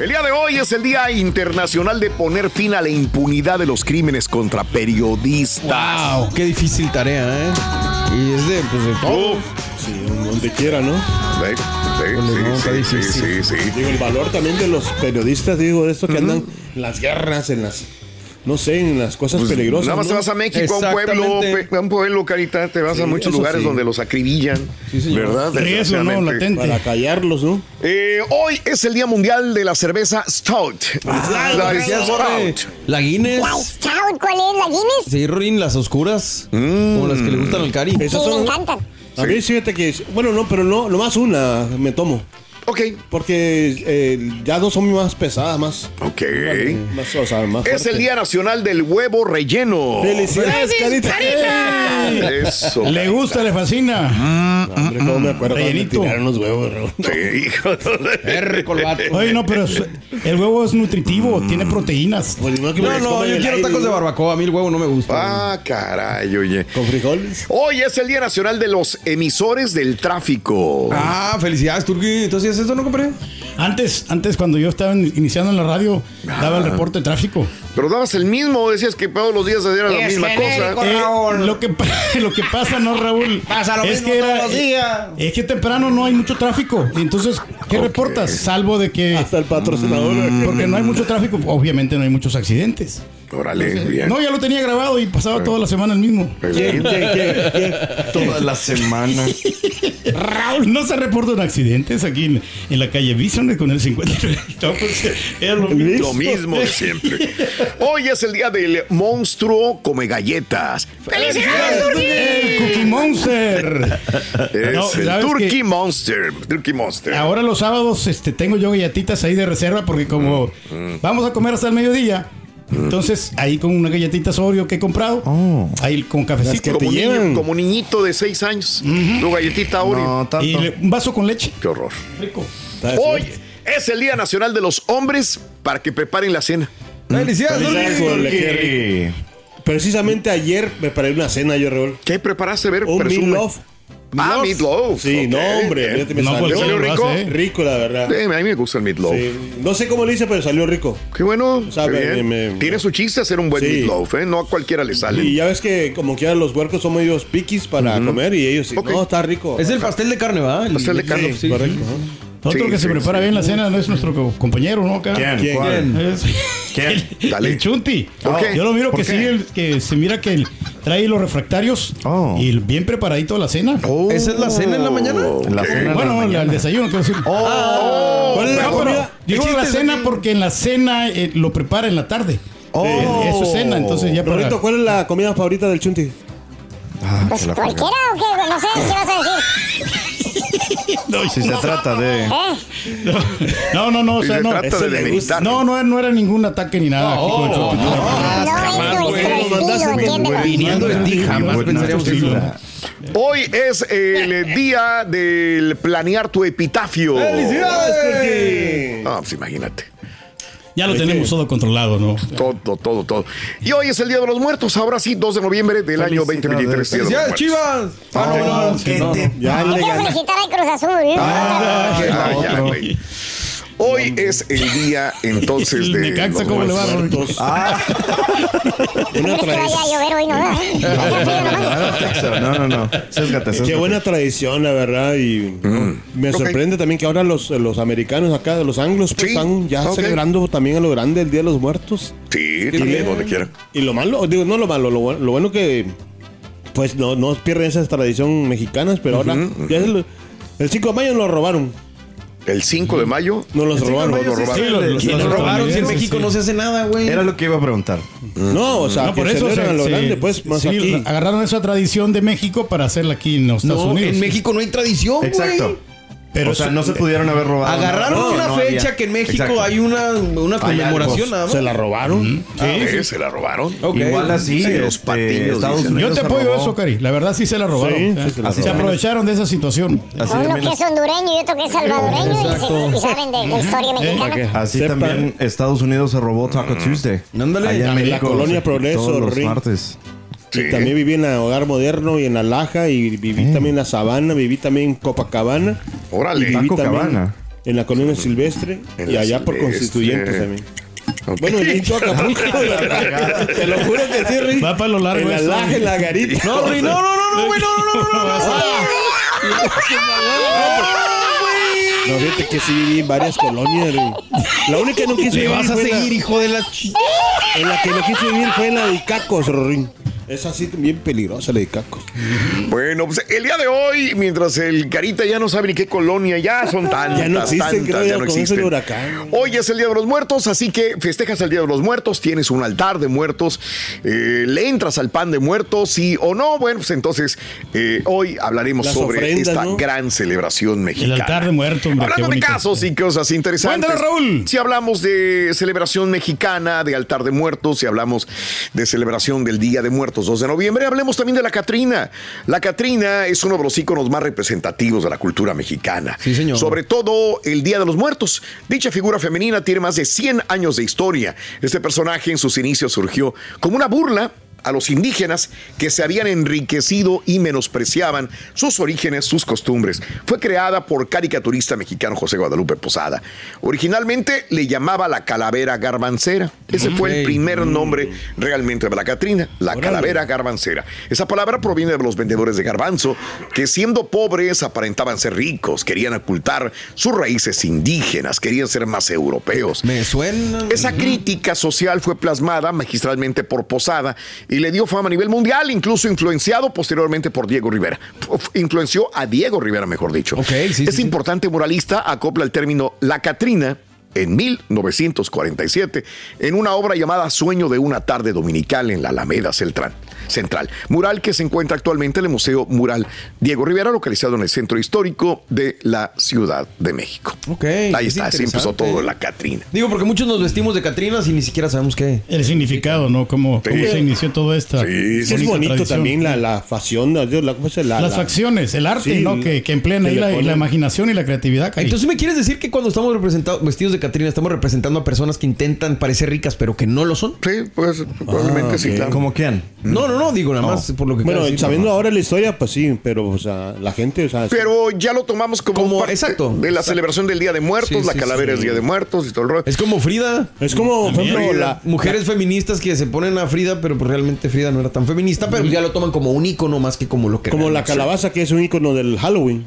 El día de hoy es el Día Internacional de poner fin a la impunidad de los crímenes contra periodistas. Wow, qué difícil tarea, ¿eh? Y es de, pues, de todo. Sí, donde quiera, ¿no? Sí, sí, sí, sí, sí. Digo, el valor también de los periodistas, digo, de estos que andan en las guerras, en las, no sé, en las cosas Pues, peligrosas. Nada más te vas a México, a un pueblo, a un pueblo, carita, te vas Sí, a muchos lugares sí. donde los acribillan, señor. ¿verdad? Riesgo, ¿no? Latente. Para callarlos, ¿no? Eh, hoy es el Día Mundial de la Cerveza Stout. Ah, la Borre. Stout. La Guinness. Stout, ¿cuál es la Guinness? Sí, Rin, las oscuras. Como las que le gustan al Cari. Esas Sí, me son, encantan. a mí fíjate que, bueno, no, pero no, nomás una me tomo. Ok, Porque eh, ya dos son más pesadas, más. ok. más, o sea, más Es el. Día Nacional del Huevo Relleno. ¡Felicidades, Carita! Eso. Le gusta, le fascina. No, hombre, cómo me acuerdo Rellenito. tiraron los huevos. Sí, hijo. Colbato. Oye, no, pero es- el huevo es nutritivo, tiene proteínas. Pues, no, No, no, yo quiero aire, tacos de ¿no? barbacoa. A mí el huevo no me gusta. Ah, caray, oye. Con frijoles. Hoy es el Día Nacional de los Emisores del Tráfico. Ah, felicidades, Turki. ¿Entonces eso no compré? Antes, antes cuando yo estaba in- iniciando en la radio, daba el reporte de tráfico. Pero dabas el mismo, decías que todos los días era la misma cosa. Eh, lo, que, lo que pasa, ¿no, Raúl? Pasa lo es mismo que todos los días. Es que temprano no hay mucho tráfico. Y Entonces, ¿qué reportas? Salvo de que. Hasta el patrocinador. Porque no hay mucho tráfico, obviamente no hay muchos accidentes. Órale, bien. No, ya lo tenía grabado y pasaba toda la semana el mismo. ¿Quién, quién, quién, quién? Toda la semana. Raúl, no se reportan accidentes aquí en, en la calle Bison con el 53. No, pues, era lo mismo. Lo mismo de siempre. Hoy es el día del monstruo come galletas. ¡Felicidades, El Cookie Monster. Es No, el ¿sabes Turkey qué? Monster. Turkey Monster. Ahora los sábados este, tengo yo galletitas ahí de reserva porque como vamos a comer hasta el mediodía, entonces ahí con una galletita Oreo que he comprado, ahí con cafecito como, niño, como niñito de seis años. Tu galletita Oreo. y le- un vaso con leche. Qué horror. Rico. Hoy es el Día Nacional de los Hombres para que preparen la cena. Felicidades, Felicidades. Precisamente ayer me paré una cena yo, Raúl. ¿Qué preparaste? Ver, Un presume. Ah, meatloaf. Sí, Ok, no, hombre. me No, salió pues, ¿Salió lo rico? hace, ¿eh? rico, la verdad. Sí, a mí me gusta el meatloaf. Sí. No sé cómo lo hice, pero salió rico. Qué bueno. sea, qué me- me- Tiene su chiste hacer un buen Sí. meatloaf, ¿eh? No a cualquiera le sale. Y ya ves que como quiera los huercos son medios piquis para comer y ellos sí. Ok. No, está rico. Es el pastel de carne, ¿va? El Pastel de carne. Sí, correcto. Otro Sí, que se sí, prepara sí. bien la cena no es nuestro co- compañero, ¿no? Acá. ¿Quién? ¿Quién? Es- El, Dale. el Chunti. Yo lo miro ¿Por que sí, el- que se mira que él trae los refractarios y el bien preparadito la cena. Oh. ¿Esa es la cena en la mañana? La cena. bueno, el, desayuno, quiero decir. ¿Cuál es la No, pero comida? digo la ¿Existe cena porque en la cena eh, lo prepara en la tarde. Eh, Eso es cena, entonces ya para... ¿cuál es la comida favorita del Chunti? Pues cualquiera o qué, no sé, ¿qué vas a decir? Si se trata de. ¿Eh? No, no, no, o Si sea, se no. trata de ese le demeritar. gusta. No, no, no era ningún ataque ni nada. aquí con el. No jamás pensaríamos eso. Hoy es el día del planear tu epitafio. ¡Felicidades, No, pues imagínate. Ya lo tenemos todo controlado, ¿no? Todo, todo, todo. Y hoy es el Día de los Muertos. Ahora sí, 2 de noviembre del año 2023. Día de los ¡Felicidades, Muertos. Chivas! Ah, no, no, que no. Ya Hay le que gané. felicitar al Cruz Azul. Ah, ya, güey. Hoy es el día entonces El de. Necaxa, los ¿cómo le va, muertos. Rorrito? Una ¿Crees que vaya tradición. a llover hoy, no? No, no, Qué buena tradición, la verdad. Y me Ok. sorprende también que ahora los, los americanos acá, los anglos, pues Sí. están ya celebrando también a lo grande el Día de los Muertos. Sí, también donde quiera. Y lo malo, digo, no lo malo, lo, bueno- lo bueno que pues no, no pierden esas tradiciones mexicanas, pero ahora ya es el, el 5 de mayo nos lo robaron. El 5 de mayo. Nos los robaron. Nos lo robaron. Sí, lo- lo- ¿Quién lo- lo lo- robaron si en sí, México sí. no se hace nada, güey? Era lo que iba a preguntar. No, o sea, No, por que eso se- lo se- grande, pues, más sí, aquí. agarraron esa tradición de México para hacerla aquí en los Estados No, Unidos. en México no hay tradición, güey. Exacto. Pero o sea, no se pudieron haber robado. Agarraron nada, una no fecha había. que en México Exacto. hay una, una conmemoración nada más. Se la robaron. Sí, se la robaron. Igual así, Sí, los este, patillos, Estados. Unidos Yo te apoyo eso, Cari. La verdad sí se la robaron. Sí, ¿eh? sí se la se robaron. aprovecharon de esa situación. Así Uno también, que es hondureño y otro que es salvadoreño y, se- y saben de la historia mexicana. así también Estados Unidos se robó Taco Tuesday. Ándale. Allá en La México, colonia Progreso, Todos los martes. Sí. Y también viví en el Hogar Moderno y en la Laja y viví también en la Sabana, viví también en Copacabana. Órale. Y viví Taco también Cabana. En la colonia Silvestre En y allá por Silvestre. Constituyentes también. Ok. Bueno, y en todo Acapulco. Te lo juro que sí, Rick. Va para lo largo En la eso. Laja, en la garita. No, Rey, no, no, no, no, güey, no, no, no, no, no. No, fíjate que sí viví en varias colonias. Rick. La única que no quise vivir vas a fue en la- seguir, hijo de la... ch- En la que no quise vivir fue en la de Icacos, Rorín. Es así bien peligrosa la de. Bueno, pues el día de hoy, mientras el Carita ya no sabe ni qué colonia, ya son tantas, Ya no existen, tantas, creo, ya ya no existen. huracán. Hoy es el Día de los Muertos, así que festejas el Día de los Muertos, tienes un altar de muertos, eh, le entras al pan de muertos, sí o no, bueno, pues entonces eh, hoy hablaremos Las sobre ofrendas, esta ¿no? gran celebración mexicana. El altar de muertos, hombre, qué Hablando de casos y cosas interesantes. Cuéntalo, Raúl. Si hablamos de celebración mexicana, de altar de muertos, si hablamos de celebración del Día de Muertos 2 de noviembre, hablemos también de la Catrina. La Catrina es uno de los íconos más representativos de la cultura mexicana. Sí, señor. Sobre todo el Día de los Muertos. Dicha figura femenina tiene más de 100 años de historia. Este personaje en sus inicios surgió como una burla a los indígenas que se habían enriquecido y menospreciaban sus orígenes, sus costumbres. Fue creada por caricaturista mexicano José Guadalupe Posada. Originalmente le llamaba la calavera garbancera. Ese fue el primer nombre realmente de la Catrina, la calavera garbancera. Esa palabra proviene de los vendedores de garbanzo, que siendo pobres aparentaban ser ricos, querían ocultar sus raíces indígenas, querían ser más europeos. Me suena... Esa crítica social fue plasmada magistralmente por Posada y le dio fama a nivel mundial, incluso influenciado posteriormente por Diego Rivera. Influenció a Diego Rivera, mejor dicho. Ok, sí, sí, este sí. importante muralista acopla el término La Catrina en 1947 en una obra llamada Sueño de una tarde dominical en la Alameda Central. Central, mural que se encuentra actualmente en el Museo Mural Diego Rivera, localizado en el centro histórico de la Ciudad de México. Ok. Ahí es está, así empezó todo la Catrina. Digo, porque muchos nos vestimos de Catrinas y ni siquiera sabemos qué. El significado, ¿no? Cómo, cómo se inició todo esto. Sí, Es bonito también la, la facción, la, la- ¿cómo se la, Las la- facciones, el arte, Sí, ¿no? Que, que emplean ahí la, imaginación y la creatividad. Cari. Entonces, ¿me quieres decir que cuando estamos representados, vestidos de Catrina, estamos representando a personas que intentan parecer ricas, pero que no lo son? Sí, pues probablemente sí, ok. claro. ¿Cómo quién? No, no, no, digo nada más por lo que Bueno, de decir. sabiendo ahora la historia, pues sí, pero, o sea, la gente, o sea. Pero ya lo tomamos como, Como- parte exacto, de la exacto. celebración del Día de Muertos, Sí, la sí, calavera sí. es Día de Muertos y todo el rollo. Es como Frida. es como, por ejemplo, la, Mujeres feministas que se ponen a Frida, pero pues realmente Frida no era tan feminista, pero ya lo toman como un icono más que como lo que como la calabaza que es un icono del Halloween.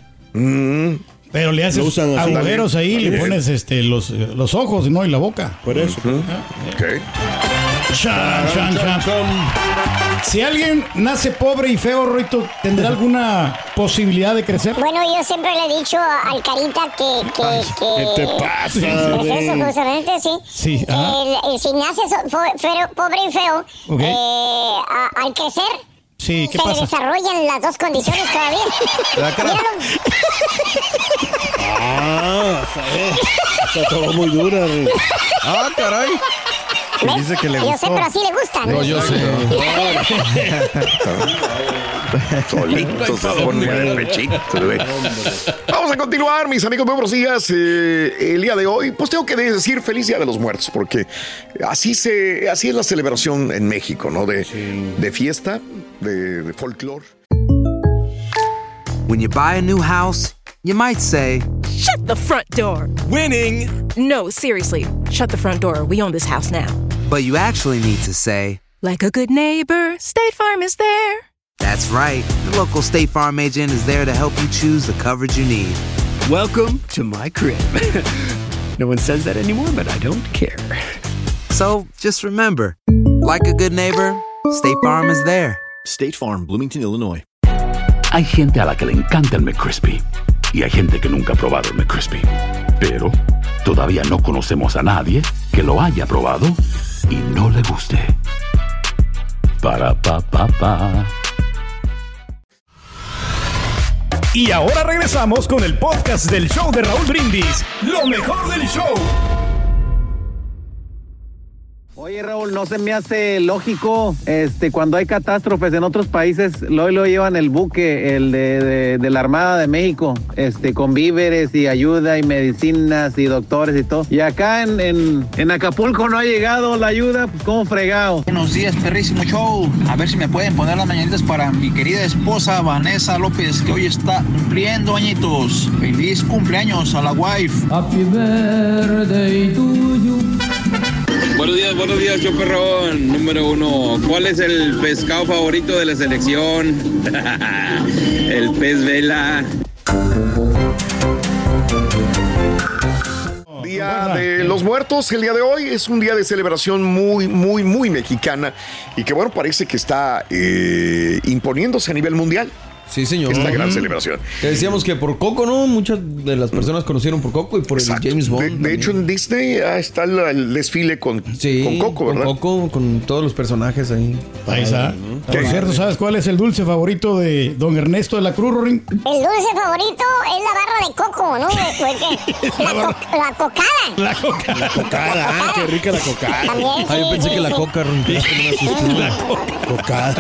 Pero le haces usan así. agujeros ahí, le pones este, los, los ojos, ¿no? Y la boca. Por eso. Ok. Chan, chan, chan. Si alguien nace pobre y feo, Roito, ¿tendrá alguna posibilidad de crecer? Bueno, yo siempre le he dicho a- al Carita que... que, que ¿Qué te pasa, Pues eso, justamente, sí. Sí, Que ajá. el- el- si naces pobre y feo, eh, a- al crecer, Sí, ¿qué se le pasa? desarrollan las dos condiciones todavía. La cara. Míralo. Ah, ¿sabes? Está todo muy dura. güey. Ah, caray. ¿Ves? Dice que le Yo sé, pero así le gustan. No, yo sé. Solito se pone de pechito, güey. Vamos a continuar, mis amigos, muy buenos días. Eh, el día de hoy, pues tengo que decir feliz Día de los Muertos, porque así se, así es la celebración en México, ¿no? De, de fiesta, de, de folclore. When you buy a new house, you might say, Shut the front door. Winning! No, seriously. Shut the front door. We own this house now. But you actually need to say, Like a good neighbor, State Farm is there. That's right. The local State Farm agent is there to help you choose the coverage you need. Welcome to my crib. no one says that anymore, but I don't care. So just remember, like a good neighbor, State Farm is there. State Farm, Bloomington, Illinois. Hay gente a la que le encanta el McCrispy y hay gente que nunca ha probado el McCrispy. Pero todavía no conocemos a nadie que lo haya probado y no le guste. Para pa pa pa. Y ahora regresamos con el podcast del show de Raúl Brindis. Lo mejor del show. Oye Raúl, no se me hace lógico, este, cuando hay catástrofes en otros países, lo, lo llevan el buque, el de, de- de la Armada de México, este, con víveres y ayuda y medicinas y doctores y todo. Y acá en, en, en Acapulco no ha llegado la ayuda, pues como fregado. Buenos días, perrísimo show. A ver si me pueden poner las mañanitas para mi querida esposa Vanessa López, que hoy está cumpliendo añitos. Feliz cumpleaños a la wife. Happy birthday to you. Buenos días, buenos días, yo perrón. Número uno, ¿cuál es el pescado favorito de la selección? el pez vela. Día de los Muertos, el día de hoy es un día de celebración muy, muy, muy mexicana y que bueno, parece que está eh, imponiéndose a nivel mundial. Sí, señor. Esta gran celebración. Decíamos que por Coco, ¿no? Muchas de las personas conocieron por Coco y por el James Bond. De, de hecho, en Disney ah, está el, el desfile con, Sí, con Coco, ¿verdad? Con Coco, con todos los personajes ahí. Ahí está. Por cierto, ¿sabes cuál es el dulce favorito de don Ernesto de la Cruz, Rorín? El dulce favorito es la barra de coco, ¿no? ¿Qué? La, co- la cocada. La coca. La cocada, ah, qué rica la cocada. También, Ah, yo sí, pensé sí, que la sí. coca asusté. La coca.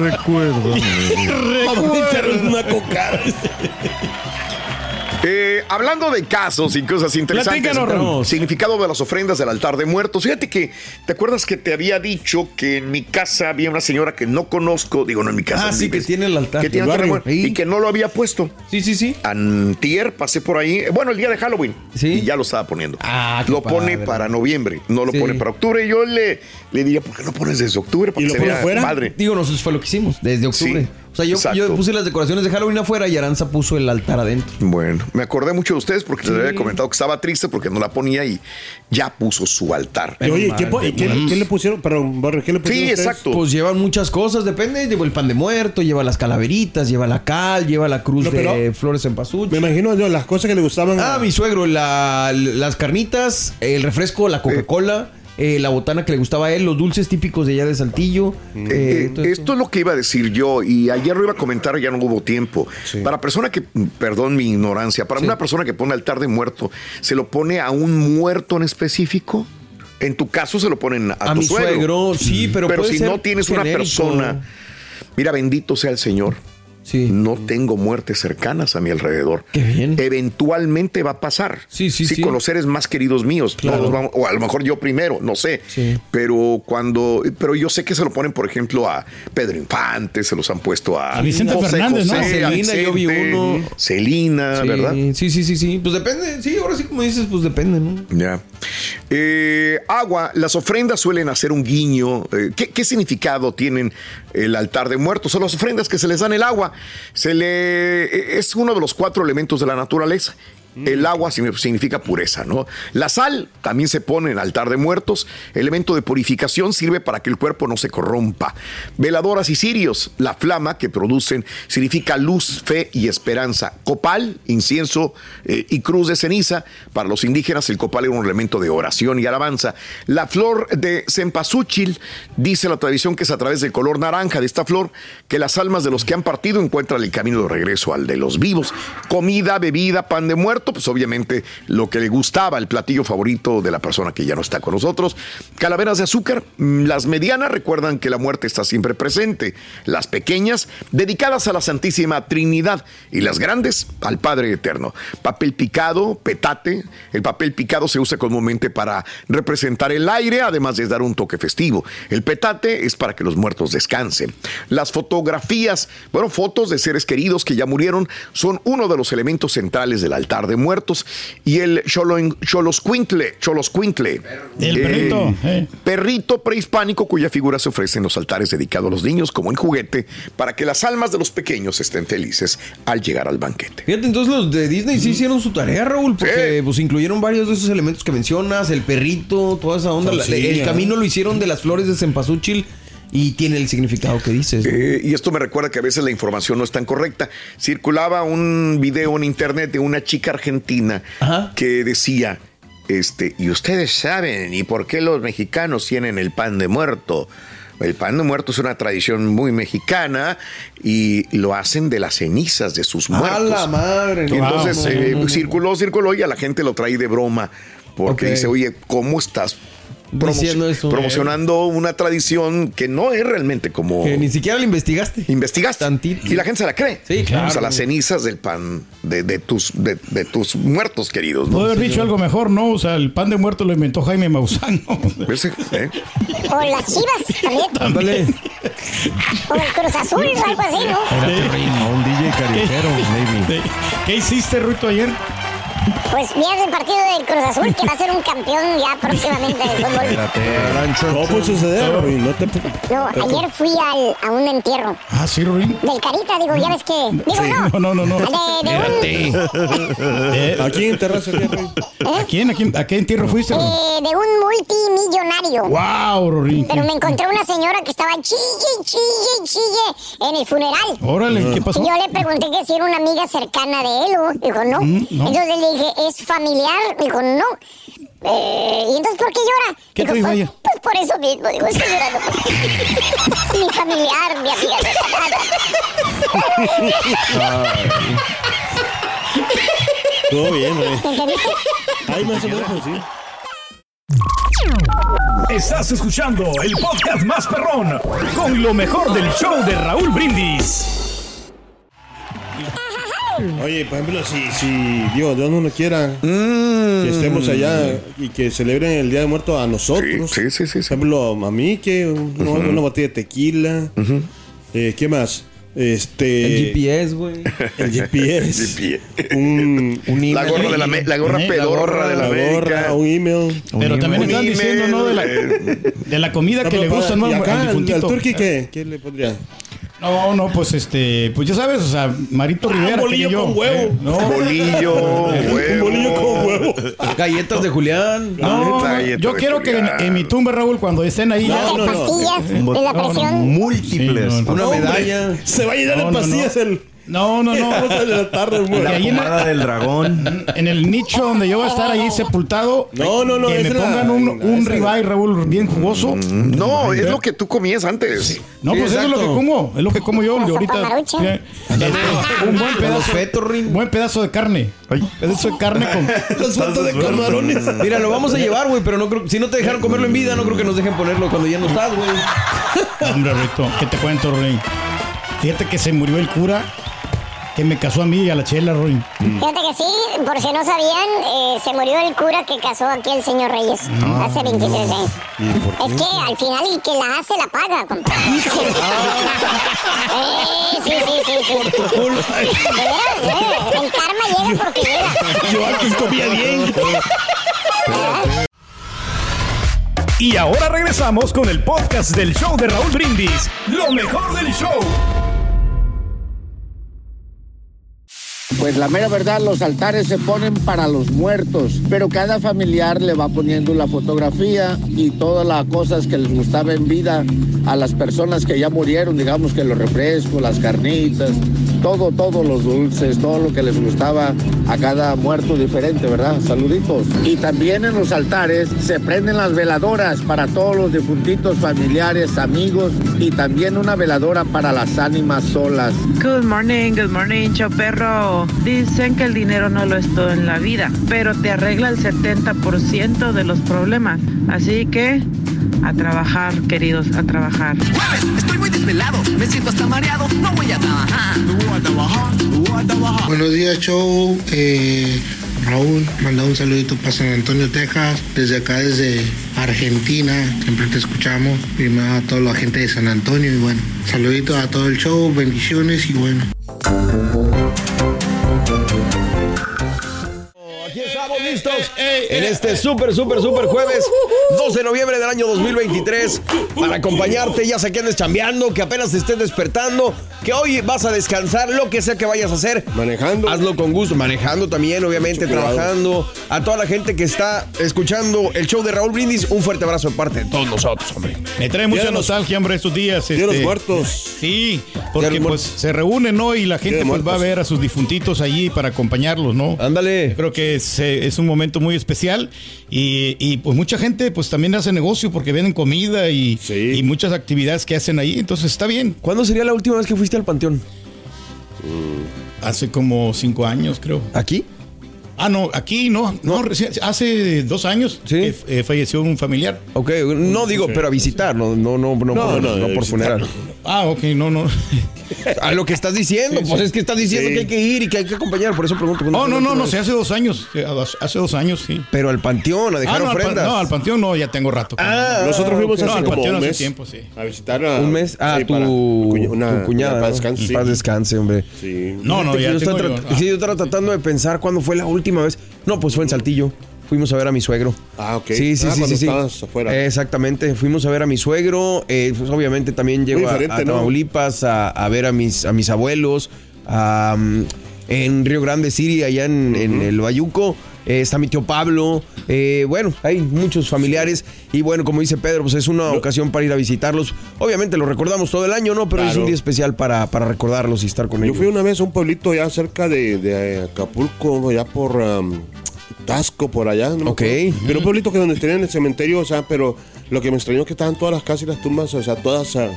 Una cocada. Eh, hablando de casos y cosas interesantes, Platícanos, significado de las ofrendas del altar de muertos. Fíjate que, ¿te acuerdas que te había dicho que en mi casa había una señora que no conozco? Digo, no en mi casa. Ah, en sí, que tiene el altar que tiene del altar de barrio. muertos y que no lo había puesto. Sí, sí, sí. Antier pasé por ahí, bueno, el día de Halloween. Sí. Y ya lo estaba poniendo. Ah, lo pone padre. para noviembre, no lo Sí. pone para octubre. Y yo le, le diría, ¿por qué no pones desde octubre? Para ¿Y que lo se pone vea fuera? padre. Digo, nosotros fue lo que hicimos, desde octubre. Sí, o sea, yo, puse las decoraciones de Halloween afuera y Aranza puso el altar adentro. Bueno, me acordé mucho de ustedes porque les había comentado que estaba triste porque no la ponía y ya puso su altar. Y oye, ¿qué, po- qué- qué le pusieron? Perdón, Borre, ¿qué le pusieron? Sí, ustedes? exacto. Pues llevan muchas cosas, depende. Lleva el pan de muerto, lleva las calaveritas, lleva la cal, lleva la cruz No, de flores en pasuch. Me imagino yo, las cosas que le gustaban. Ah, a- mi suegro, la- las carnitas, el refresco, la Coca-Cola, eh, la botana que le gustaba a él, los dulces típicos de allá de Saltillo. Eh, eh, eh, esto es lo que iba a decir yo y ayer lo iba a comentar, ya no hubo tiempo. Para persona que, perdón mi ignorancia, para Sí. una persona que pone altar de muerto, ¿se lo pone a un muerto en específico? En tu caso se lo ponen a, A tu mi suegro, sí, pero puede si ser no tienes una persona, mira, bendito sea el Señor. Sí. No tengo muertes cercanas a mi alrededor. Qué bien. Eventualmente va a pasar. Sí, sí, sí. con los seres más queridos míos. Claro. Vamos- o a lo mejor yo primero, no sé. Sí. Pero cuando. Pero yo sé que se lo ponen, por ejemplo, a Pedro Infante, se los han puesto a. A Vicente Fernández, ¿no? A Celina, yo vi uno. Celina, Sí, ¿verdad? Sí, sí, sí, sí. Pues depende. Sí, ahora sí, como dices, pues depende, ¿no? Ya. Eh, agua, las ofrendas suelen hacer un guiño. Eh, ¿qué, significado tienen el altar de muertos? Son las ofrendas que se les dan el agua. Se le, eh, es uno de los cuatro elementos de la naturaleza. El agua signi- significa pureza, ¿no? La sal también se pone en altar de muertos. Elemento de purificación sirve para que el cuerpo no se corrompa. Veladoras y cirios, la flama que producen significa luz, fe y esperanza. Copal, incienso eh, y cruz de ceniza. Para los indígenas el copal era un elemento de oración y alabanza. La flor de cempasúchil, dice la tradición que es a través del color naranja de esta flor que las almas de los que han partido encuentran el camino de regreso al de los vivos. Comida, bebida, pan de muerto, pues obviamente lo que le gustaba, el platillo favorito de la persona que ya no está con nosotros. Calaveras de azúcar, mm, las medianas recuerdan que la muerte está siempre presente. Las pequeñas, dedicadas a la Santísima Trinidad. Y las grandes, al Padre Eterno. Papel picado, petate. El papel picado se usa comúnmente para representar el aire, además de dar un toque festivo. El petate es para que los muertos descansen. Las fotografías, bueno, fotos de seres queridos que ya murieron, son uno de los elementos centrales del altar de muertos. Y el cholo- choloscuintle, choloscuintle. El eh, perrito, eh. perrito prehispánico cuya figura se ofrece en los altares dedicados a los niños como en juguete para que las almas de los pequeños estén felices al llegar al banquete. Fíjate, entonces los de Disney sí hicieron su tarea, Raúl, porque pues incluyeron varios de esos elementos que mencionas, el perrito, toda esa onda. Pues La- sí, el ¿eh? camino lo hicieron de las flores de cempasúchil y tiene el significado que dices. Eh, y esto me recuerda que a veces la información no es tan correcta. Circulaba un video en internet de una chica argentina que decía, este, y ustedes saben, ¿y por qué los mexicanos tienen el pan de muerto? El pan de muerto es una tradición muy mexicana y lo hacen de las cenizas de sus ¡A muertos. la madre! Y entonces Wow. eh, No, no, no. circuló, circuló y a la gente lo trae de broma porque dice, oye, ¿cómo estás promo- eso, promocionando una tradición que no es realmente como... Que ni siquiera la investigaste. Investigaste. Y la gente se la cree. Sí, claro. O sea, las cenizas del pan de, de tus, de, de tus muertos queridos. ¿no? Puedo haber dicho algo mejor, ¿no? O sea, el pan de muerto lo inventó Jaime Maussan, ¿no? Ese, ¿eh? O las chivas también. Ándale. O el Cruz Azul, algo así, ¿no? un DJ caricero, maybe. ¿Qué hiciste, Ruito, ayer? Pues vi el partido del Cruz Azul que va a ser un campeón ya próximamente del fútbol. ¿Cómo puede suceder, Raúl? No te... No, ayer fui al, a un entierro. Ah, sí, Ruin. Del Carita, digo, ya ves que. Digo, Sí, no. no, no, no. De, de un, Eh, ¿A quién enterraste aquí, Raúl? ¿A quién? ¿A quién? ¿A qué entierro fuiste, Ruin? eh, de un multimillonario. ¡Wow, Ruin! Pero me encontré una señora que estaba chille, chille, chille en el funeral. Órale, ¿qué pasó? Y yo le pregunté que si era una amiga cercana de él, o dijo no. Mm, no. Entonces le dije, ¿es familiar? Dijo no. Eh, ¿Y entonces por qué llora? ¿Qué te dijo, dijo pues, ella? pues por eso mismo, digo, estoy llorando. mi familiar, mi amiga. Todo bien, güey. ¿Entendiste? Ay, más o menos, sí. Estás escuchando el podcast más perrón con lo mejor del show de Raúl Brindis. Oye, por ejemplo, si, si Dios, Dios no nos quiera que estemos allá y que celebren el Día de Muertos a nosotros. Sí, sí, sí. Por ejemplo, a mí, que una, una botella de tequila. Eh, ¿Qué más? Este. El GPS, güey. El GPS. un, un La gorra de la, me- la gorra Eh, pedorra de la, la gorra, un email. Pero también Un están email, diciendo, ¿no? De la, de la comida que No, le pero gusta, ¿no? ¿Y Al acá, al, al turqui qué? ¿Qué le pondría? No, no, pues este, pues ya sabes, o sea, Marito Rivera. Ah, bolillo que yo, con huevo. eh, no. Bolillo, Un bolillo con huevo. Galletas de Julián. No, no, yo de quiero que en, en mi tumba, Raúl, cuando estén ahí ya. No, no, no. pastillas de la No, no, presión. Múltiples. Sí, no, Una Hombre, medalla. Se va a llenar No, de no, pastillas no. el. No, no, no. de la tarde, güey. La ahí en la- pomada del dragón. En el nicho donde yo voy a estar ahí sepultado. No, no, no, Que me la- pongan un, un ribeye, Raúl, bien jugoso. No, es lo que tú comías antes. No, Sí, pues eso es lo que como. Es lo que como yo ahorita. este, un buen pedazo. Rin. Buen pedazo de carne. Pedazo de carne con. Los fotos de camarones. Mira, lo vamos a llevar, güey, pero no creo, si no te dejaron comerlo en vida, no creo que nos dejen ponerlo cuando ya no estás, güey. Hombre, Rito, ¿qué te cuento, Rey? Fíjate que se murió el cura que me casó a mí y a la chela, Roy. Fíjate que sí, por si no sabían, eh, se murió el cura que casó aquí el señor Reyes hace 23 años. Es que al final el que la hace la paga, compadre. Eh, sí, sí, sí, sí. De veras, eh, El karma llega porque llega. Yo antes comía bien. Y ahora regresamos con el podcast del show de Raúl Brindis. Lo mejor del show. Pues la mera verdad, los altares se ponen para los muertos, pero cada familiar le va poniendo la fotografía y todas las cosas que les gustaba en vida a las personas que ya murieron, digamos que los refrescos, las carnitas, todo, todos los dulces, todo lo que les gustaba a cada muerto diferente, ¿verdad? Saluditos. Y también en los altares se prenden las veladoras para todos los difuntitos familiares, amigos y también una veladora para las ánimas solas. Good morning, good morning, Dicen que el dinero no lo es todo en la vida, pero te arregla el 70% de los problemas. Así que a trabajar, queridos, a trabajar. Estoy muy desvelado, me siento hasta mareado, no voy a trabajar. voy a trabajar, voy a trabajar. Buenos días, show. Eh, Raúl, manda un saludito para San Antonio, Texas. Desde acá, desde Argentina, siempre te escuchamos. Primero a toda la gente de San Antonio y bueno, saluditos a todo el show, bendiciones y bueno. Listos en este súper, súper, súper jueves 12 de noviembre del año 2023 para acompañarte, ya sea que andes chambeando, que apenas te estés despertando, que hoy vas a descansar, lo que sea que vayas a hacer. Manejando. Hazlo con gusto, manejando también, obviamente, trabajando. A toda la gente que está escuchando el show de Raúl Brindis, un fuerte abrazo de parte de todos nosotros, hombre. Me trae mucha nostalgia, hombre, estos días. Día de los muertos. Sí, porque pues se reúnen, ¿no? Y la gente pues va a ver a sus difuntitos allí para acompañarlos, ¿no? Ándale. Creo que es, eh, es un momento muy especial y, y, pues mucha gente pues también hace negocio porque venden comida y, y muchas actividades que hacen ahí, entonces está bien. ¿Cuándo sería la última vez que fuiste al panteón? Hace como cinco años, creo. ¿Aquí? Ah, no, aquí no, no, recién- hace dos años que eh, falleció un familiar. Ok, no digo, pero a visitar, no, no, no, no, No, por, no, no de por funeral. Ah, ok, no, no. A lo que estás diciendo, Sí, pues sí. es que estás diciendo Sí. que hay que ir y que hay que acompañar, por eso pregunto. No, no, no, no sé, hace dos años, hace dos años, sí. Pero al panteón, a dejar Ah, no, al no, al panteón no, ya tengo rato. Ah, Nosotros fuimos hace al como panteón un hace tiempo, sí. a visitar a... Un mes. Ah, sí, tu, para cuña- una- tu cuñada. paz descanse, descanse, hombre. Sí. No, no, ya que yo tengo estaba yo- tra- sí, yo estaba tratando de pensar cuándo fue la última vez. No, pues fue en Saltillo. Fuimos a ver a mi suegro. Ah, ok. Sí, sí, Ah, sí, cuando sí, sí. afuera. Exactamente. Fuimos a ver a mi suegro. eh, pues obviamente también llego a, a ¿no? Tamaulipas a, a ver a mis, a mis abuelos. en Río Grande City, allá en, en el Bayuco. eh, está mi tío Pablo. eh, bueno, hay muchos familiares. Y bueno, como dice Pedro, pues es una ocasión para ir a visitarlos. Obviamente lo recordamos todo el año, ¿no? Pero es un día especial para, para recordarlos y estar con Yo ellos. fui una vez a un pueblito ya cerca de, de Acapulco, ya por um, Tasco, por allá. ¿no? Ok. Pero un pueblito que donde tenían el cementerio, o sea, pero lo que me extrañó es que estaban todas las casas y las tumbas, o sea, todas ah,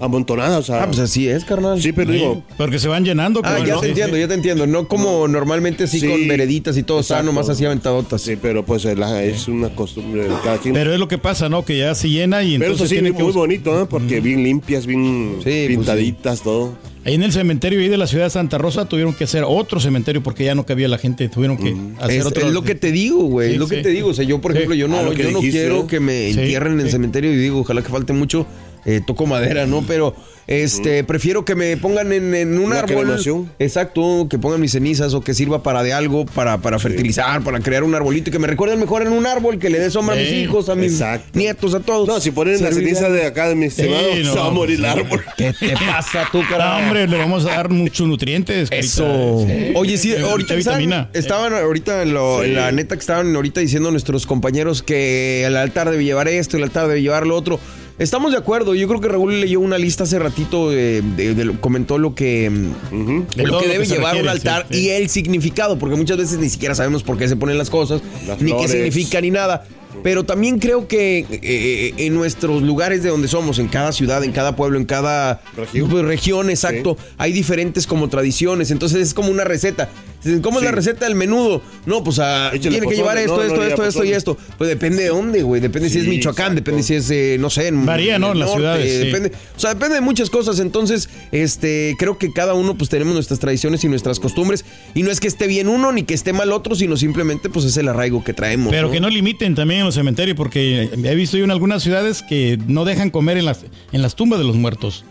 amontonadas. O sea, Ah, pues así es, carnal. Sí, pero digo, Porque se van llenando. Ah, ya te entiendo, ya te entiendo. No como normalmente así Sí. con vereditas y todo, está nomás así aventadotas. Sí, pero pues eh, la- es una costumbre de cada quien. Pero es lo que pasa, ¿no? Que ya se llena y Pero entonces eso sí, tiene muy que bonito, ¿no? Porque bien limpias, bien pues pintaditas, todo. Ahí en el cementerio ahí de la ciudad de Santa Rosa tuvieron que hacer otro cementerio porque ya no cabía la gente, tuvieron que hacer Es, otro. es lo que te digo, güey. Sí, es lo que te digo. O sea, yo, por Sí. ejemplo, yo no, Ah, que yo no quiero ¿no? que me Sí, entierren en el sí. cementerio y digo, ojalá que falte mucho. Eh, toco madera, ¿no? Pero este prefiero que me pongan en, en un Una árbol. cremación. Exacto, que pongan mis cenizas o que sirva para de algo, para, para fertilizar, para crear un arbolito y que me recuerden mejor en un árbol, que le dé sombra a mis Sí, hijos, a mis exacto. nietos, a todos. No, si ponen la Servir de ceniza algo. de acá de mi estimado, Sí, no. se va a morir el árbol. ¿Qué te pasa tú, carajo? No, hombre, le vamos a dar muchos nutrientes. Eso. Oye, sí, Eh, ahorita vitamina. estaban ahorita en, lo- Sí. en la neta que estaban ahorita diciendo nuestros compañeros que el altar debe llevar esto, el altar debe llevar lo otro. Estamos de acuerdo. Yo creo que Raúl leyó una lista hace ratito, de, de- de lo- comentó lo que, De lo que lo debe que llevar un altar sí, sí. y el significado, porque muchas veces ni siquiera sabemos por qué se ponen las cosas, Las ni qué significa, ni nada. Pero también creo que eh, en nuestros lugares de donde somos, en cada ciudad, en cada pueblo, en cada Región. región, exacto, hay diferentes como tradiciones. Entonces es como una receta. ¿Cómo es Sí. la receta del menudo? No, pues ah, Échale tiene que llevar esto, No, esto, esto, esto y esto. Pues depende de dónde, güey. Depende si es Michoacán, exacto. depende si es, eh, no sé, en Varía, ¿no? En las norte, ciudades, sí. Depende, o sea, depende de muchas cosas. Entonces, este, creo que cada uno pues tenemos nuestras tradiciones y nuestras costumbres. Y no es que esté bien uno ni que esté mal otro, sino simplemente pues es el arraigo que traemos. Pero que no limiten también en los cementerios, porque he visto yo en algunas ciudades que no dejan comer en las, en las tumbas de los muertos.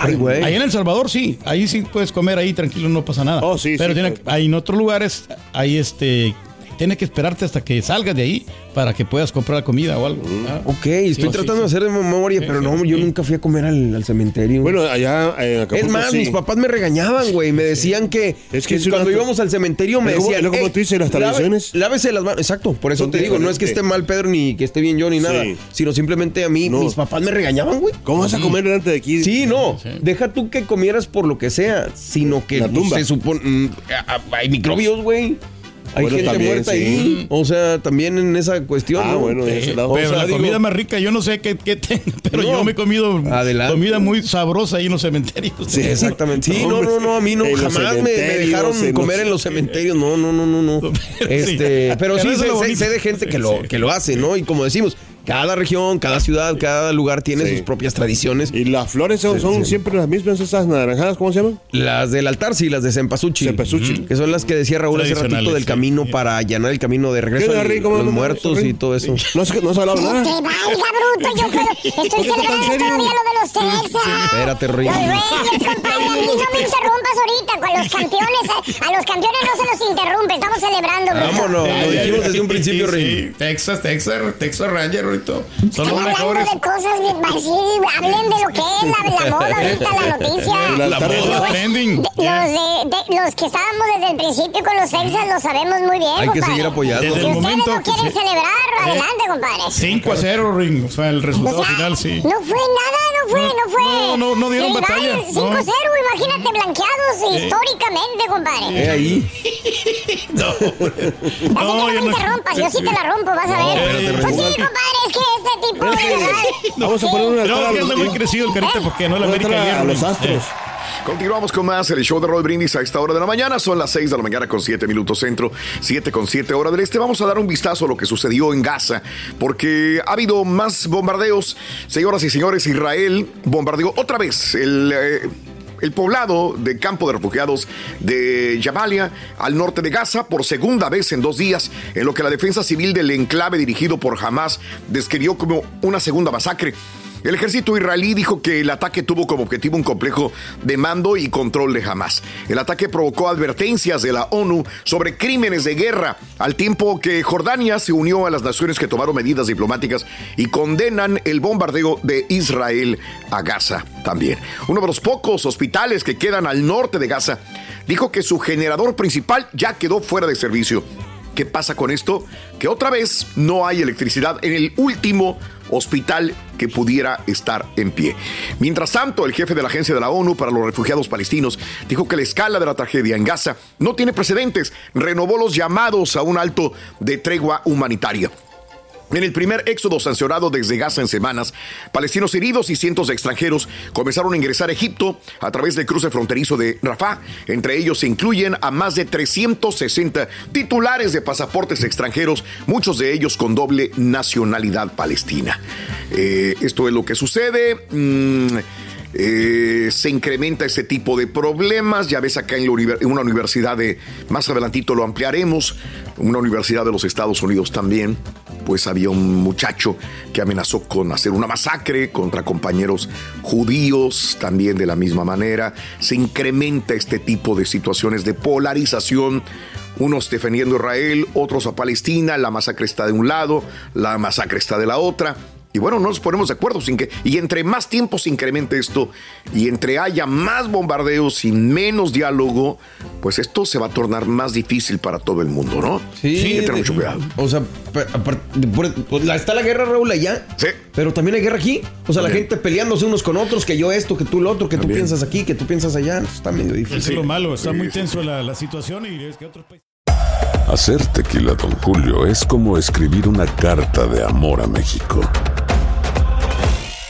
Ay, güey. Ahí en El Salvador sí, ahí sí puedes comer ahí tranquilo, no pasa nada. Oh, sí, Pero sí, tiene, pues. hay en otros lugares, hay este tienes que esperarte hasta que salgas de ahí para que puedas comprar comida o algo. Ah. Ok, estoy Sí, tratando sí. de hacer de memoria, pero no, yo nunca fui a comer al, al cementerio. Bueno, allá en Acapulco, Es más, sí. mis papás me regañaban, güey. Me decían que, Es que que es una- cuando íbamos al cementerio me como- decían. como "Eh, tú dices, las lave- tradiciones Lávese las manos. Exacto, por eso te digo, no es que esté mal Pedro ni que esté bien yo ni nada, sino simplemente a mí, mis papás me regañaban, güey. ¿Cómo vas a comer delante de aquí? Sí, no. Deja tú que comieras por lo que sea, sino que La tumba. se supone. mm, Hay microbios, güey. Hay Bueno, gente también, muerta sí. ahí. O sea, también en esa cuestión. Ah, ¿no? bueno, de ese Eh, o Pero sea, la digo, comida más rica, yo no sé qué, qué tenga, pero No. yo me he comido Adelante. comida muy sabrosa ahí en los cementerios. Sí, exactamente. Sí, no, no, no, a mí no, jamás me, dejaron en comer los- en los cementerios. No, no, no, no, no. Este, pero Pero sí, sé, sé de gente que lo, que lo hace, ¿no? Y como decimos, cada región, cada ciudad, cada lugar tiene Sí. sus propias tradiciones. Y las flores son, son siempre las mismas, esas naranjadas, ¿cómo se llaman? Las del altar, sí, las de Cempasúchil. Cempasúchil. Que son las que decía Raúl hace ratito del sí. camino para allanar el camino de regreso ¿Qué, a los muertos y todo eso. No has, no has hablado nada. te valga, bruto, yo creo. Estoy ¿Por qué estás tan celebrando serio? todavía lo de los Texas. Espérate, Rey. Los Reyes, compadre, a mí no me interrumpas ahorita. Con los campeones, a, a los campeones no se los interrumpe. Estamos celebrando. Vámonos, Sí, lo dijimos desde un sí, principio, sí, Rey. Texas, Texas, Texas Ranger, ahorita. Son los hablando mejores. de cosas bien así, hablen de lo que es la, la moda ahorita, la noticia. La La moda trending. Los, de, de- los que estábamos desde el principio con los Texas lo sabemos muy bien, Hay que compadre. seguir apoyando. Desde Si el ustedes momento no que quieren se- celebrar, adelante, compadre. 5 a 0, Ring. O sea, el resultado O sea, final, sí. No fue nada, no fue, no, fue. no, no, no dieron batalla, 5-0, no. imagínate, blanqueados históricamente, compadre. Eh, ahí. No, Así que no, me interrumpas, yo sí te la rompo, vas a ver. espérate, pues sí, compadre, es que este tipo de verdad. Vamos a poner una No, es que anda muy crecido el carita porque no la América a los astros. Continuamos con más el show de Roll Brindis a esta hora de la mañana. Son las 6 de la mañana con 7 minutos centro, 7 con 7 hora del este. Vamos a dar un vistazo a lo que sucedió en Gaza, porque ha habido más bombardeos. Señoras y señores, Israel bombardeó otra vez el. eh, el poblado de campo de refugiados de Jabalia, al norte de Gaza, por segunda vez en dos días, en lo que la defensa civil del enclave dirigido por Hamas describió como una segunda masacre. El ejército israelí dijo que el ataque tuvo como objetivo un complejo de mando y control de Hamas. El ataque provocó advertencias de la ONU sobre crímenes de guerra, al tiempo que Jordania se unió a las naciones que tomaron medidas diplomáticas y condenan el bombardeo de Israel a Gaza también. Uno de los pocos hospitales que quedan al norte de Gaza dijo que su generador principal ya quedó fuera de servicio. ¿Qué pasa con esto? Que otra vez no hay electricidad en el último hospital que pudiera estar en pie. Mientras tanto, el jefe de la Agencia de la ONU para los Refugiados Palestinos dijo que la escala de la tragedia en Gaza no tiene precedentes. Renovó los llamados a un alto de tregua humanitaria. En el primer éxodo sancionado desde Gaza en semanas, palestinos heridos y cientos de extranjeros comenzaron a ingresar a Egipto a través del cruce fronterizo de Rafah. Entre ellos se incluyen a más de 360 titulares de pasaportes extranjeros, muchos de ellos con doble nacionalidad palestina. Eh, esto es lo que sucede. Mm, eh, se incrementa ese tipo de problemas. Ya ves acá en, la en una universidad de, más adelantito lo ampliaremos, una universidad de los Estados Unidos también, pues había un muchacho que amenazó con hacer una masacre contra compañeros judíos, también de la misma manera. Se incrementa este tipo de situaciones de polarización. Unos defendiendo a Israel, otros a Palestina, la masacre está de un lado, la masacre está de la otra. Y bueno, no nos ponemos de acuerdo sin que. Y entre más tiempo se incremente esto y entre haya más bombardeos y menos diálogo, pues esto se va a tornar más difícil para todo el mundo, ¿no? Sí, hay que tener mucho cuidado. O sea, pues, está la guerra, Raúl, allá. Sí. Pero también hay guerra aquí. O sea, la gente peleándose unos con otros, que yo esto, que tú lo otro, que tú piensas aquí, que tú piensas allá. Está medio Eso difícil. es lo malo, está muy tenso la, la situación y es que otros países. Hacer tequila, Don Julio, es como escribir una carta de amor a México.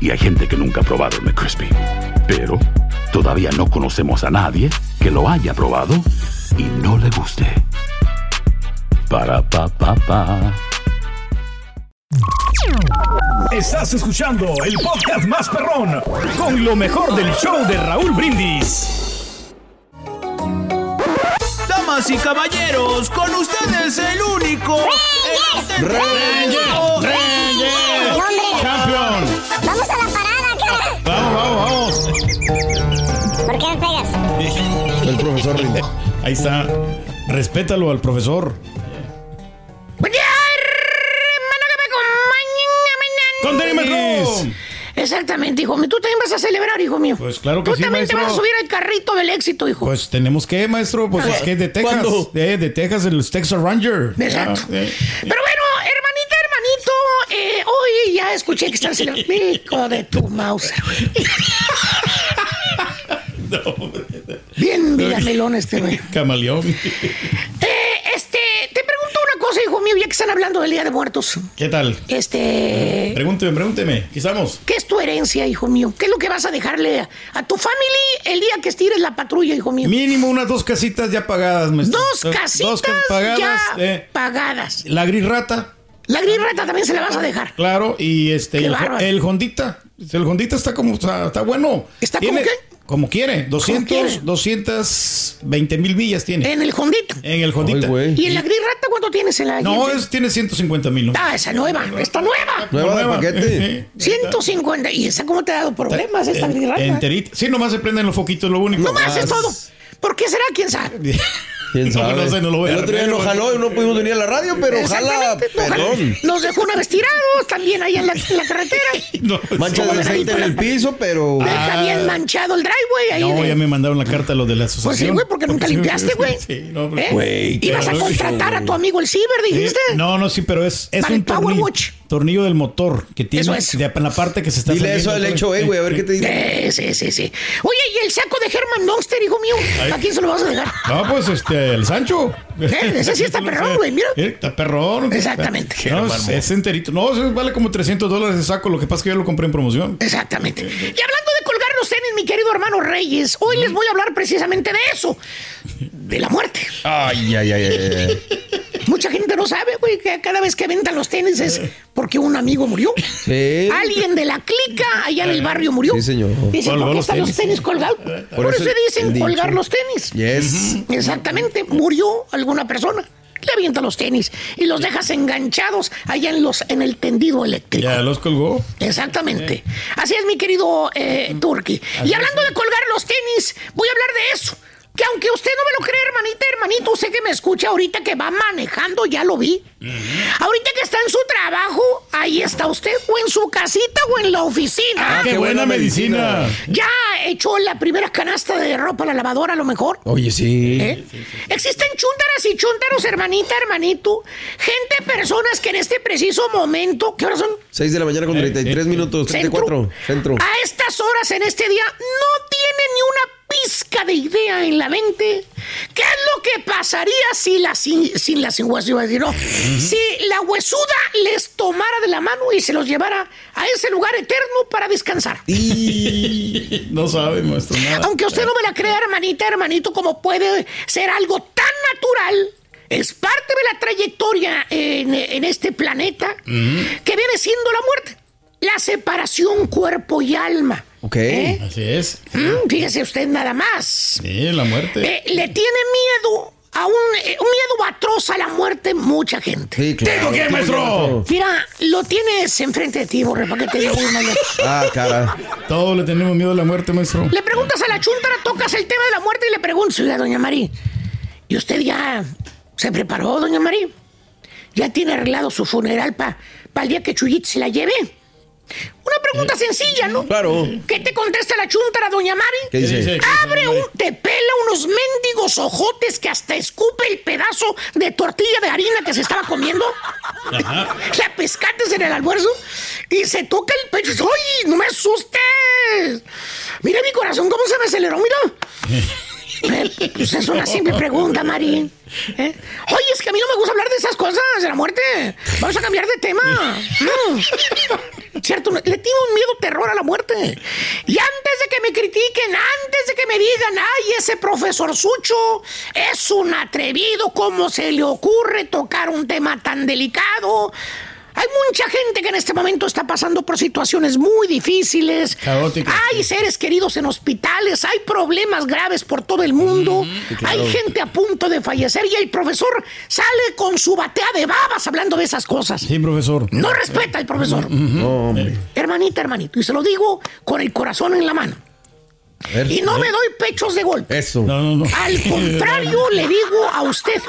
y hay gente que nunca ha probado el McCrispy. Pero todavía no conocemos a nadie que lo haya probado y no le guste. Para pa pa pa. Estás escuchando el podcast más perrón con lo mejor del show de Raúl Brindis. Damas y caballeros, con ustedes el único. ¡Reyes! ¡Campeón! Vamos a la parada, cara. Vamos, vamos, vamos. ¿Por qué me pegas? El profesor rinde. Ahí está. Respétalo al profesor. Buen día, hermano, que me acompañen. ¡Conténme, Exactamente, hijo mío. Tú también vas a celebrar, hijo mío. Pues claro que Tú sí, también maestro. te vas a subir al carrito del éxito, hijo. Pues tenemos que, maestro, pues es ver, que es de Texas. ¿cuándo? Eh, de Texas, el Texas Ranger. Exacto. Ah, eh. Pero bueno, ya escuché que están celebrando. Hijo de tu mouse, güey. Bien, villamelón este, güey. Camaleón. Eh, este, te pregunto una cosa, hijo mío, ya que están hablando del Día de Muertos. ¿Qué tal? Este. Pregúnteme, pregúnteme. Estamos. ¿Qué es tu herencia, hijo mío? ¿Qué es lo que vas a dejarle a, a tu family el día que estires la patrulla, hijo mío? Mínimo unas dos casitas ya pagadas, maestro. Dos casitas Dos casas pagadas. ya eh. pagadas. La gris rata. La gris rata también se la vas a dejar. Claro, y este, el, el Hondita. El Hondita está como, está, está bueno. ¿Está como qué? Como quiere. 200, quiere? 220 mil millas tiene. En el Hondita. En el Hondita. ¿Y en la gris rata cuánto tienes en la No, es, tiene 150 mil. Ah, esa nueva, está nueva. Nueva de paquete. 150. ¿Y esa cómo te ha dado problemas esta gris rata? Enterita. Sí, nomás se prenden los foquitos, lo único. No más es todo. ¿Por qué será? ¿Quién sabe? ¿Quién No, sabe? no sé, no lo voy a el otro día no arreglar, jaló y no pudimos venir a la radio, pero jala, Exactamente, no, perdón. Nos dejó una vez tirados también ahí en la, en la carretera. Manchas de aceite en el piso, pero. Deja bien manchado el driveway ahí. Ah. No, de- ya me mandaron la carta lo de la Pues sí, asociación. güey, porque nunca limpiaste, güey. Sí, no, pero- ¿Eh? Güey, Ibas a claro. contratar a tu amigo el Ciber, dijiste. Eh, No, no, sí, pero es, es Para un el Power tornillo, Watch. tornillo del motor que tiene Eso es. de- en la parte que se está Dile saliendo eso al hecho, eh, güey, a ver qué te dice. Sí, sí, sí, sí. Oye, ¿y el saco de Herman Monster, hijo mío? ¿A quién se lo vas a dejar? No, pues este, el Sancho. Eh, ese sí está perrón, güey, mira. Eh, Está perrón. Exactamente. No, es, es enterito. No, eso vale como 300 dólares el saco. Lo que pasa es que yo lo compré en promoción. Exactamente. Y hablando de colgar los tenis, mi querido hermano Reyes, hoy les voy a hablar precisamente de eso. De la muerte. Ay, ay, ay, ay, ay. Mucha gente no sabe, güey, que cada vez que aventan los tenis es porque un amigo murió. Sí. Alguien de la clica allá en el barrio murió. Sí, señor. Dicen, ¿por qué están los tenis. colgados? Por, eso, dicen colgar los tenis. Yes. Exactamente, murió alguna persona. Le avienta los tenis y los dejas enganchados allá en los en el tendido eléctrico. Ya los colgó. Exactamente. Así es, mi querido eh, Turki. Y hablando de colgar los tenis, voy a hablar de eso. Que aunque usted no me lo cree, hermanita, hermanito, usted que me escucha ahorita que va manejando, ya lo vi. Ahorita que está en su trabajo, ahí está usted, o en su casita o en la oficina. Ah, qué buena medicina. Ya echó la primera canasta de ropa a la lavadora, a lo mejor. Oye, sí. ¿Eh? Existen chúntaras y chúntaros, hermanita, hermanito. Gente, personas que en este preciso momento, ¿qué horas son? 6 de la mañana con 33 minutos, 34. Centro. A estas horas en este día no tiene pizca de idea en la mente. ¿Qué es lo que pasaría si la sin, sin la sin hueso iba a decir, no? Si la huesuda les tomara de la mano y se los llevara a ese lugar eterno para descansar. Y no sabe, maestro, nada. Aunque usted no me la crea, hermanita, hermanito, como puede ser algo tan natural, es parte de la trayectoria en, en este planeta que viene siendo la muerte. La separación cuerpo y alma. Ok. ¿Eh? Así es. Mm, fíjese usted nada más. Sí, la muerte. Eh, le tiene miedo a un, eh, un miedo atroz a la muerte mucha gente. Sí, claro. ¿Tengo qué, maestro? Mira, lo tienes enfrente de ti, borre, para que te diga. Ah, cara. Todos le tenemos miedo a la muerte, maestro. Le preguntas a la chuntara, tocas el tema de la muerte y le preguntas, oiga, doña María, ¿y usted ya se preparó, doña María? ¿Ya tiene arreglado su funeral para el día que Chuyit se la lleve? Una pregunta sencilla, ¿no? Claro. ¿Qué te contesta la chuntara, doña Mari? ¿Qué dice? Abre un, te pela unos mendigos ojotes que hasta escupe el pedazo de tortilla de harina que se estaba comiendo. La pescates en el almuerzo y se toca el pecho. ¡Ay, no me asustes! Mira mi corazón, cómo se me aceleró, mira. Eh, Pues es una simple pregunta, Mari. ¿Eh? Oye, es que a mí no me gusta hablar de esas cosas, de la muerte. Vamos a cambiar de tema. Mm. Cierto, le tengo un miedo terror a la muerte. Y antes de que me critiquen, antes de que me digan, ay, ese profesor Sucho es un atrevido, ¿cómo se le ocurre tocar un tema tan delicado? Hay mucha gente que en este momento está pasando por situaciones muy difíciles. Caóticas. Hay seres queridos en hospitales, hay problemas graves por todo el mundo, claro. hay gente a punto de fallecer y el profesor sale con su batea de babas hablando de esas cosas. Sí, profesor. No respeta al profesor. No, hombre. Hermanita, hermanito, y se lo digo con el corazón en la mano. Y no me doy pechos de golpe. Eso. No, no, no. Al contrario, le digo a usted,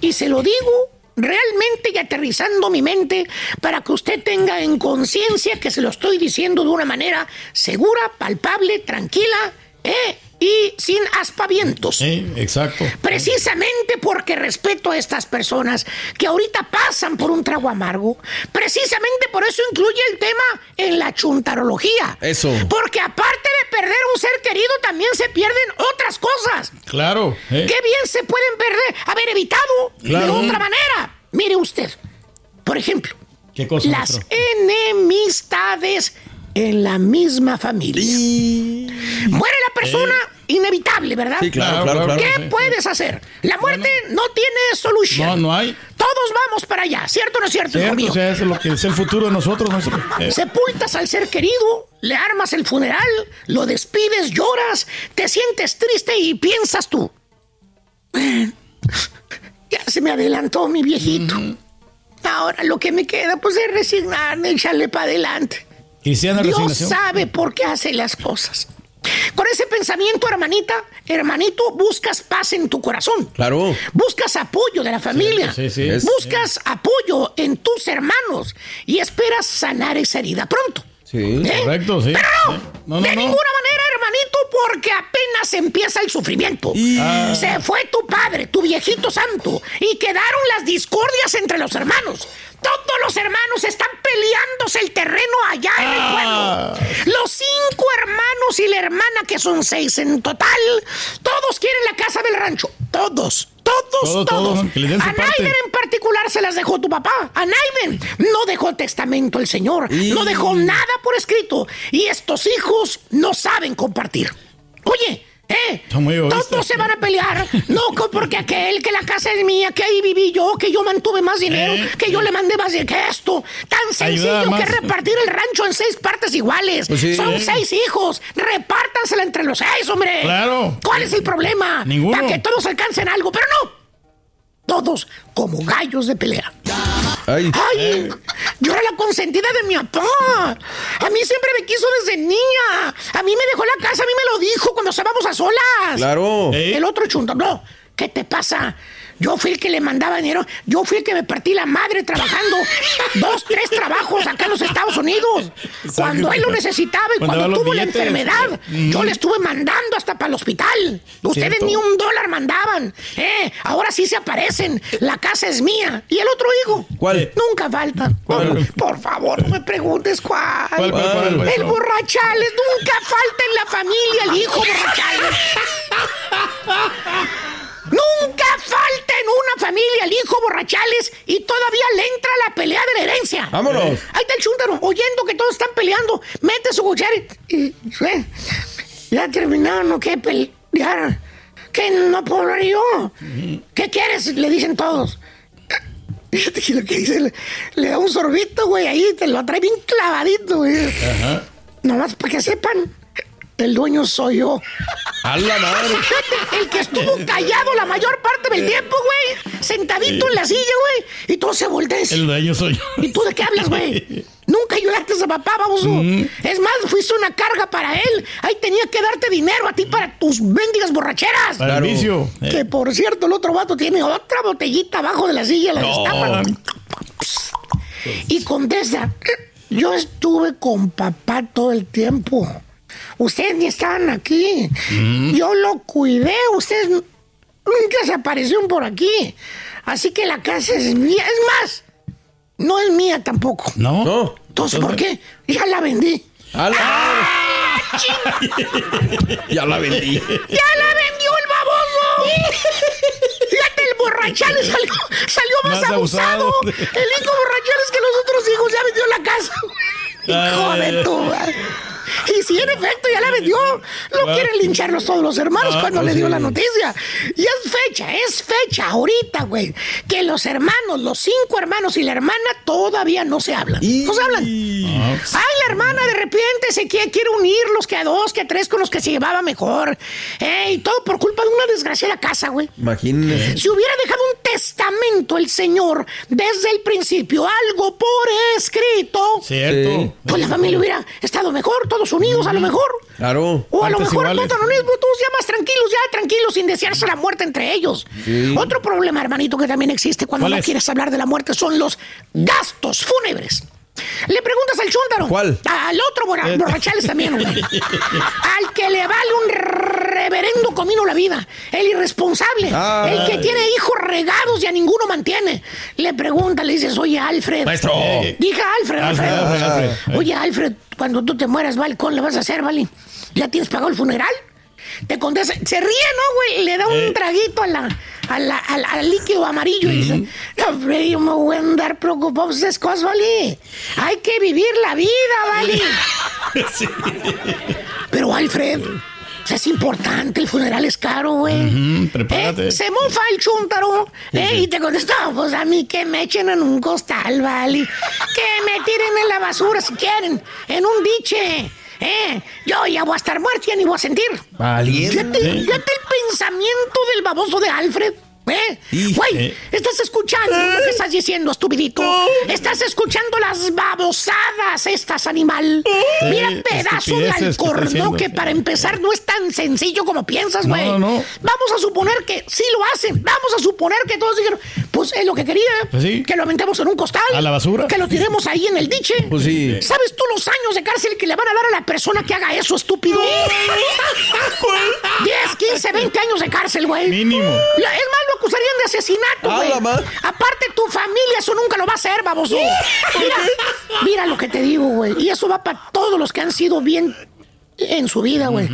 y se lo digo realmente y aterrizando mi mente para que usted tenga en conciencia que se lo estoy diciendo de una manera segura, palpable, tranquila eh, y sin aspavientos. Sí, exacto. Precisamente porque respeto a estas personas que ahorita pasan por un trago amargo, precisamente por eso incluye el tema en la chuntarología. Eso. Porque aparte de perder un ser querido, también se pierden otras cosas. Claro. eh. ¿Qué bien se pueden perder? Haber evitado Claro. de otra manera. Mire usted, por ejemplo, ¿Qué cosa, las enemistades en la misma familia. Muere persona, inevitable, ¿verdad? Sí, claro, claro, claro. ¿Qué sí. puedes hacer? La muerte no tiene solución. No, no hay. Todos vamos para allá, ¿cierto o no es cierto, hijo Cierto, mío? o sea, es lo que es el futuro de nosotros. Eh, Sepultas al ser querido, le armas el funeral, lo despides, lloras, te sientes triste y piensas tú. "Bueno, Ya se me adelantó mi viejito. Ahora lo que me queda pues es resignarme, echarle para adelante. Cristiana Dios resignación. sabe por qué hace las cosas. Con ese pensamiento, hermanita, hermanito, buscas paz en tu corazón. Claro. Buscas apoyo de la familia. sí, sí. Buscas apoyo en tus hermanos y esperas sanar esa herida pronto. Sí. ¿Eh? Correcto, sí. Pero no, Sí. No, no, de no. ninguna manera, hermanito, porque apenas empieza el sufrimiento. Ah. Se fue tu padre, tu viejito santo, y quedaron las discordias entre los hermanos. Todos los hermanos están peleándose el terreno allá en el Ah. pueblo. Los cinco hermanos y la hermana, que son seis en total, todos quieren la casa del rancho. Todos, todos, Todo, todos. a. Naiven en particular se las dejó tu papá. A Naiven no dejó testamento el Señor. Y- No dejó nada por escrito. Y estos hijos no saben compartir. Oye, ¿eh? Son muy. Todos se van a pelear. No porque aquel, que la casa es mía, que ahí viví yo, que yo mantuve más dinero, Eh, que yo le mandé más dinero que esto. Tan sencillo que repartir el rancho en seis partes iguales. Pues sí. Son Eh. seis hijos. Repártansela entre los seis, hombre. Claro. ¿Cuál es el problema? Ninguno. Para que todos alcancen algo, pero no. Todos como gallos de pelea. Ay. ¡Ay! Yo era la consentida de mi papá. A mí siempre me quiso desde niña. A mí me dejó la casa, a mí me lo dijo cuando estábamos a solas. Claro. Eh. El otro chunto, no. ¿Qué te pasa? Yo fui el que le mandaba dinero. Yo fui el que me partí la madre trabajando dos, tres trabajos acá en los Estados Unidos. Cuando él lo necesitaba y cuando tuvo la enfermedad, yo le estuve mandando hasta para el hospital. Ustedes Cierto. ni un dólar mandaban. Eh, ahora sí se aparecen. La casa es mía. ¿Y el otro hijo? ¿Cuál? Nunca falta. ¿Cuál? Por favor, no me preguntes cuál. ¿Cuál, cuál, cuál, el borrachales. Nunca falta en la familia el hijo borrachales. Nunca falta en una familia el hijo borrachales y todavía le entra la pelea de la herencia. Vámonos. Ahí está el chúntaro, oyendo que todos están peleando. Mete su cuchara y... y- eh, ya terminaron, ¿o qué? Pelear. ¿Qué? No puedo hablar yo. ¿Qué quieres? Le dicen todos. Fíjate que lo que dice, le, le da un sorbito, güey, ahí te lo trae bien clavadito, güey. Ajá. Nomás para que sepan, el dueño soy yo. A la madre. Fíjate, el que estuvo callado la mayor parte del tiempo, güey. Sentadito en la silla, güey. Y todo se voltea. El dueño soy yo. ¿Y tú de qué hablas, güey? Nunca ayudaste a papá, baboso. Es más, fuiste una carga para él. Ahí tenía que darte dinero a ti para tus mendigas borracheras. Para el vicio. Eh, Que por cierto, el otro vato tiene otra botellita abajo de la silla, la destapa. Y contesta, yo estuve con papá todo el tiempo. Ustedes ni estaban aquí. Yo lo cuidé, ustedes nunca se aparecieron por aquí. Así que la casa es mía. Es más, no es mía tampoco. No. No. Entonces, ¿por qué? Ya la vendí. A la Ya la vendí. ¡Ya la vendió el baboso! Fíjate, el borrachales salió, salió más, Más abusado. abusado. El hijo borrachales que los otros hijos ya vendió la casa. Hijo de tu madre. Y si en efecto ya la vendió, lo quieren lincharlos todos los hermanos Ah, cuando pues le dio sí. la noticia. Y es fecha, es fecha ahorita, güey, que los hermanos, los cinco hermanos y la hermana todavía no se hablan. No se hablan. Ay, la hermana de repente se quiere, quiere unirlos que a dos, que a tres con los que se llevaba mejor. Eh, y todo por culpa de una desgraciada casa, güey. Imagínese. Si hubiera dejado un testamento el señor desde el principio, algo por escrito, Cierto. pues la familia hubiera estado mejor, todos unidos a lo mejor. Claro. O a lo mejor iguales. no mismo, todos ya más tranquilos, ya tranquilos, sin desearse la muerte entre ellos. Sí. Otro problema, hermanito, que también existe cuando ¿Cuál no es? quieres hablar de la muerte son los gastos fúnebres. Le preguntas al chúntaro. ¿Cuál? Al otro borra- borrachales también, güey. Al que le vale un reverendo comino la vida. El irresponsable. El que tiene hijos regados y a ninguno mantiene. Le pregunta, le dices, oye, Alfred. Maestro. Dije Alfred, Alfred, Alfred. Alfred, Alfred. Oye, Alfred, cuando tú te mueras, ¿vale? ¿Cómo le vas a hacer, vale? ¿Ya tienes pagado el funeral? Te contesta, se ríe, ¿no, güey? Le da un Eh. traguito a la, a la- al, al líquido amarillo y dice, no, yo me voy a andar preocupado por esas cosas, ¿vale? Hay que vivir la vida, ¿vale? Sí. Pero, Alfred, pues es importante, el funeral es caro, güey. Prepárate. Eh, Se mofa el chúntaro eh, y te contesta, "No, pues a mí que me echen en un costal, ¿vale? Que me tiren en la basura si quieren, en un diche. Eh, yo ya voy a estar muerto, ya ni voy a sentir. Valiente. Fíjate, fíjate el pensamiento del baboso de Alfred. ¿Eh? Güey, estás escuchando lo que estás diciendo, estupidito. Estás escuchando las babosadas, estas animal. Mira, pedazo de estupideces que que para empezar no es tan sencillo como piensas, güey. no, no. Vamos a suponer que sí lo hacen. Vamos a suponer que todos dijeron, pues es lo que quería. Pues sí. Que lo aventemos en un costal. A la basura. Que lo tiremos ahí en el diche. Pues sí. ¿Sabes tú los años de cárcel que le van a dar a la persona que haga eso, estúpido? 10, 15, 20 años de cárcel, güey. Mínimo. Es más, lo acusarían de asesinato, güey. Aparte, tu familia eso nunca lo va a hacer, baboso. Mira, mira lo que te digo, güey. Y eso va para todos los que han sido bien en su vida, güey.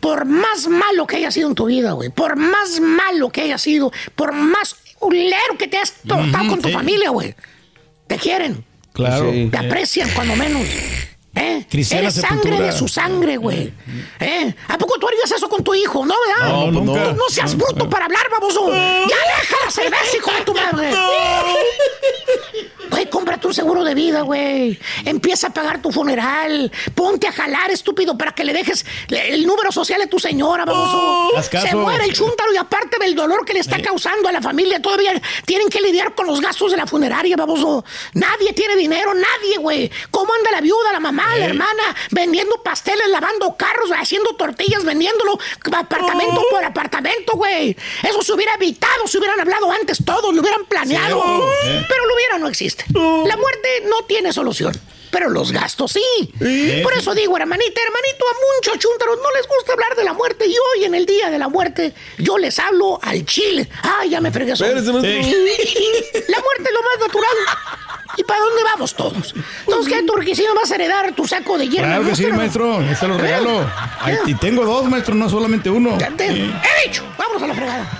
Por más malo que haya sido en tu vida, güey. Por más malo que haya sido. Por más culero que te has portado Ujú, con tu sí. familia, güey. Te quieren. Claro. Te aprecian cuando menos. ¿Eh? Cristiana Eres sangre Sepultura. de su sangre, güey. ¿Eh? ¿A poco tú harías eso con tu hijo, no, verdad? No, pues nunca. Tú no seas bruto para hablar, baboso. Ya deja la cerveza, hijo de tu madre. Güey, cómprate un seguro de vida, güey. Empieza a pagar tu funeral. Ponte a jalar, estúpido, para que le dejes el número social de tu señora, baboso. Se muere el chúntaro y aparte del dolor que le está causando a la familia, todavía tienen que lidiar con los gastos de la funeraria, baboso. Nadie tiene dinero, nadie, güey. ¿Cómo anda la viuda, la mamá, la hermana, vendiendo pasteles, lavando carros, haciendo tortillas, vendiéndolo apartamento por apartamento, güey? Eso se hubiera evitado, se hubieran hablado antes todos, lo hubieran planeado. Sí. Pero lo hubiera no existe. La muerte no tiene solución. Pero los gastos sí. Por eso digo, hermanita, hermanito, a muchos chúntaros no les gusta hablar de la muerte. Y hoy, en el día de la muerte, yo les hablo al chile. Ay, ya me fregué solo. La muerte es lo más natural. ¿Y para dónde vamos todos? Entonces, ¿qué, Turquicino, vas a heredar tu saco de hierba? Claro que sí, maestro. Yo se lo regalo. Ay, y tengo dos, maestro, no solamente uno. Ya te- Sí. He dicho, vámonos a la fregada.